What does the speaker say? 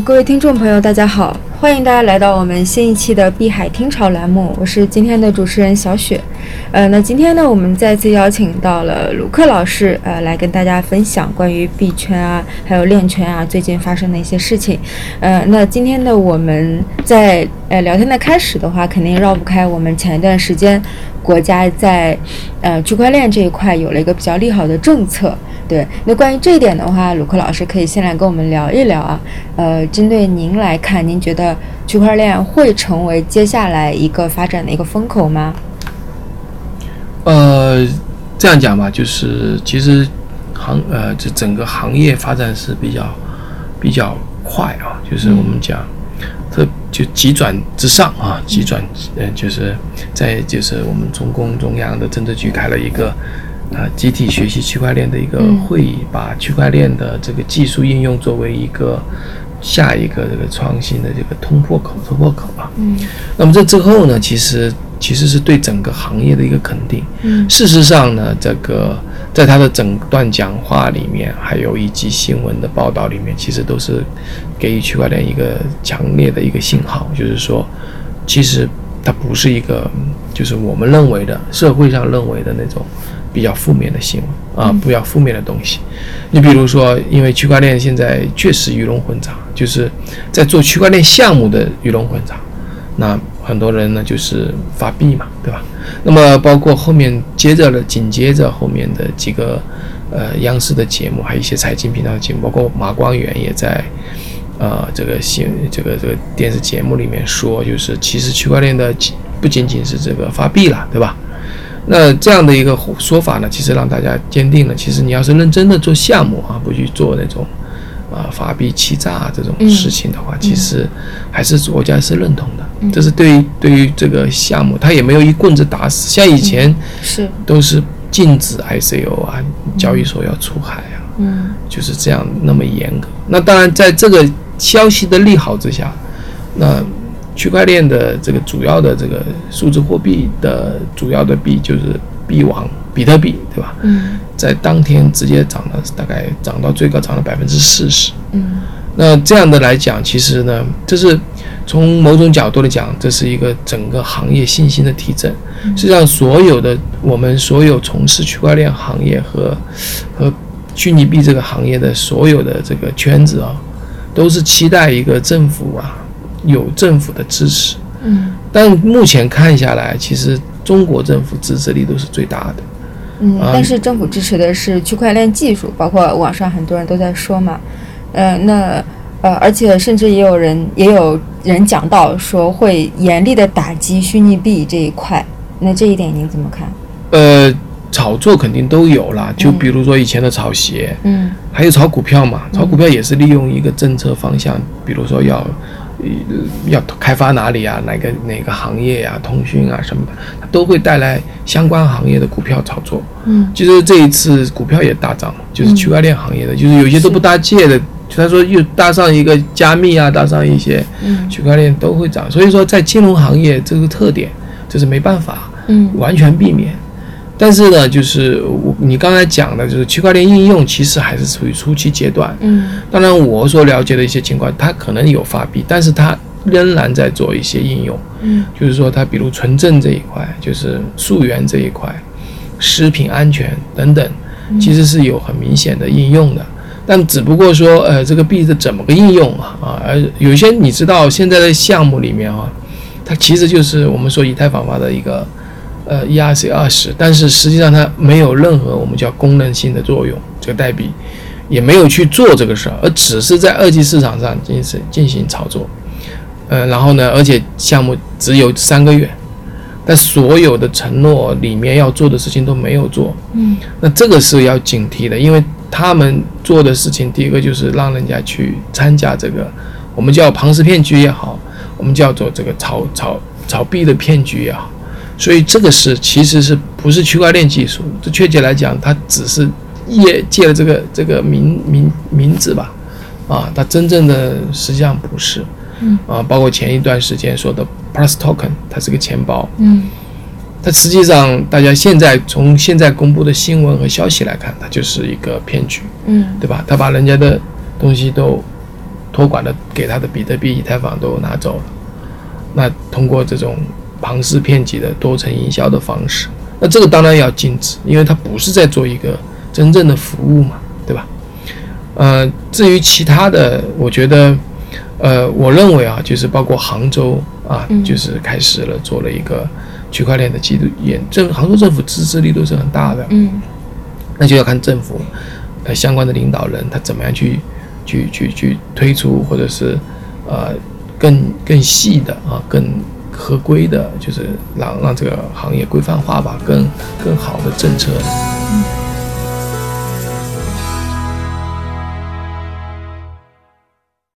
各位听众朋友，大家好，欢迎大家来到我们新一期的碧海听潮栏目，我是今天的主持人小雪。呃，那今天呢，我们再次邀请到了卢克老师，呃，来跟大家分享关于币圈啊，还有链圈啊最近发生的一些事情。呃，那今天呢，我们在呃聊天的开始的话，肯定绕不开我们前一段时间国家在呃区块链这一块有了一个比较利好的政策。对，那关于这一点的话，鲁克老师可以先来跟我们聊一聊啊。呃，针对您来看，您觉得区块链会成为接下来一个发展的一个风口吗？呃，这样讲吧，就是其实行呃，这整个行业发展是比较比较快啊，就是我们讲特就急转直上啊，急转呃，就是在就是我们中共中央的政治局开了一个。啊，集体学习区块链的一个会议，把区块链的这个技术应用作为一个下一个这个创新的这个突破口、突破口啊。嗯，那么这之后呢，其实其实是对整个行业的一个肯定。嗯，事实上呢，这个在他的整段讲话里面，还有以及新闻的报道里面，其实都是给予区块链一个强烈的一个信号，就是说，其实它不是一个，就是我们认为的社会上认为的那种。比较负面的新闻啊，比较负面的东西。你比如说，因为区块链现在确实鱼龙混杂，就是在做区块链项目的鱼龙混杂。那很多人呢，就是发币嘛，对吧？那么包括后面接着的，紧接着后面的几个呃央视的节目，还有一些财经频道的节目，包括马光远也在呃这个新这个这个电视节目里面说，就是其实区块链的不仅仅是这个发币了，对吧？那这样的一个说法呢，其实让大家坚定了，其实你要是认真的做项目啊，不去做那种啊法币欺诈这种事情的话，其实还是国家是认同的。这是对于对于这个项目，他也没有一棍子打死。像以前是都是禁止 ICO 啊，交易所要出海啊，嗯，就是这样那么严格。那当然，在这个消息的利好之下，那。区块链的这个主要的这个数字货币的主要的币就是币王比特币，对吧？嗯，在当天直接涨了，大概涨到最高涨了百分之四十。嗯，那这样的来讲，其实呢，这是从某种角度来讲，这是一个整个行业信心的提振。实际上，所有的我们所有从事区块链行业和和虚拟币这个行业的所有的这个圈子啊，都是期待一个政府啊。有政府的支持，嗯，但目前看下来，其实中国政府支持力度是最大的，嗯，但是政府支持的是区块链技术，包括网上很多人都在说嘛，呃，那呃，而且甚至也有人也有人讲到说会严厉的打击虚拟币这一块，那这一点您怎么看？呃，炒作肯定都有了，就比如说以前的炒鞋，嗯，还有炒股票嘛，炒股票也是利用一个政策方向，比如说要。要开发哪里啊？哪个哪个行业呀？通讯啊什么的，它都会带来相关行业的股票炒作。嗯，其实这一次股票也大涨，就是区块链行业的，就是有些都不搭界的，他说又搭上一个加密啊，搭上一些区块链都会涨。所以说，在金融行业这个特点，这是没办法，嗯，完全避免。但是呢，就是我你刚才讲的，就是区块链应用其实还是处于初期阶段。嗯，当然我所了解的一些情况，它可能有发币，但是它仍然在做一些应用。嗯，就是说它比如纯正这一块，就是溯源这一块，食品安全等等，其实是有很明显的应用的。但只不过说，呃，这个币是怎么个应用啊？啊，而有些你知道现在的项目里面啊，它其实就是我们说以太坊发的一个。呃，ERC 二十，但是实际上它没有任何我们叫功能性的作用，这个代币也没有去做这个事儿，而只是在二级市场上进行进行炒作。呃，然后呢，而且项目只有三个月，但所有的承诺里面要做的事情都没有做。嗯，那这个是要警惕的，因为他们做的事情，第一个就是让人家去参加这个，我们叫庞氏骗局也好，我们叫做这个炒炒炒币的骗局也好。所以这个是其实是不是区块链技术？这确切来讲，它只是业借了这个这个名名名字吧，啊，它真正的实际上不是，嗯，啊，包括前一段时间说的 Plus Token，它是个钱包，嗯，它实际上大家现在从现在公布的新闻和消息来看，它就是一个骗局，嗯，对吧？他把人家的东西都托管的给他的比特币、以太坊都拿走了。那通过这种庞氏骗局的多层营销的方式，那这个当然要禁止，因为它不是在做一个真正的服务嘛，对吧？呃，至于其他的，我觉得，呃，我认为啊，就是包括杭州啊，就是开始了做了一个区块链的基督验证，杭州政府支持力度是很大的，嗯，那就要看政府呃相关的领导人他怎么样去去去去推出，或者是呃更更细的啊，更合规的，就是让让这个行业规范化吧，更更好的政策。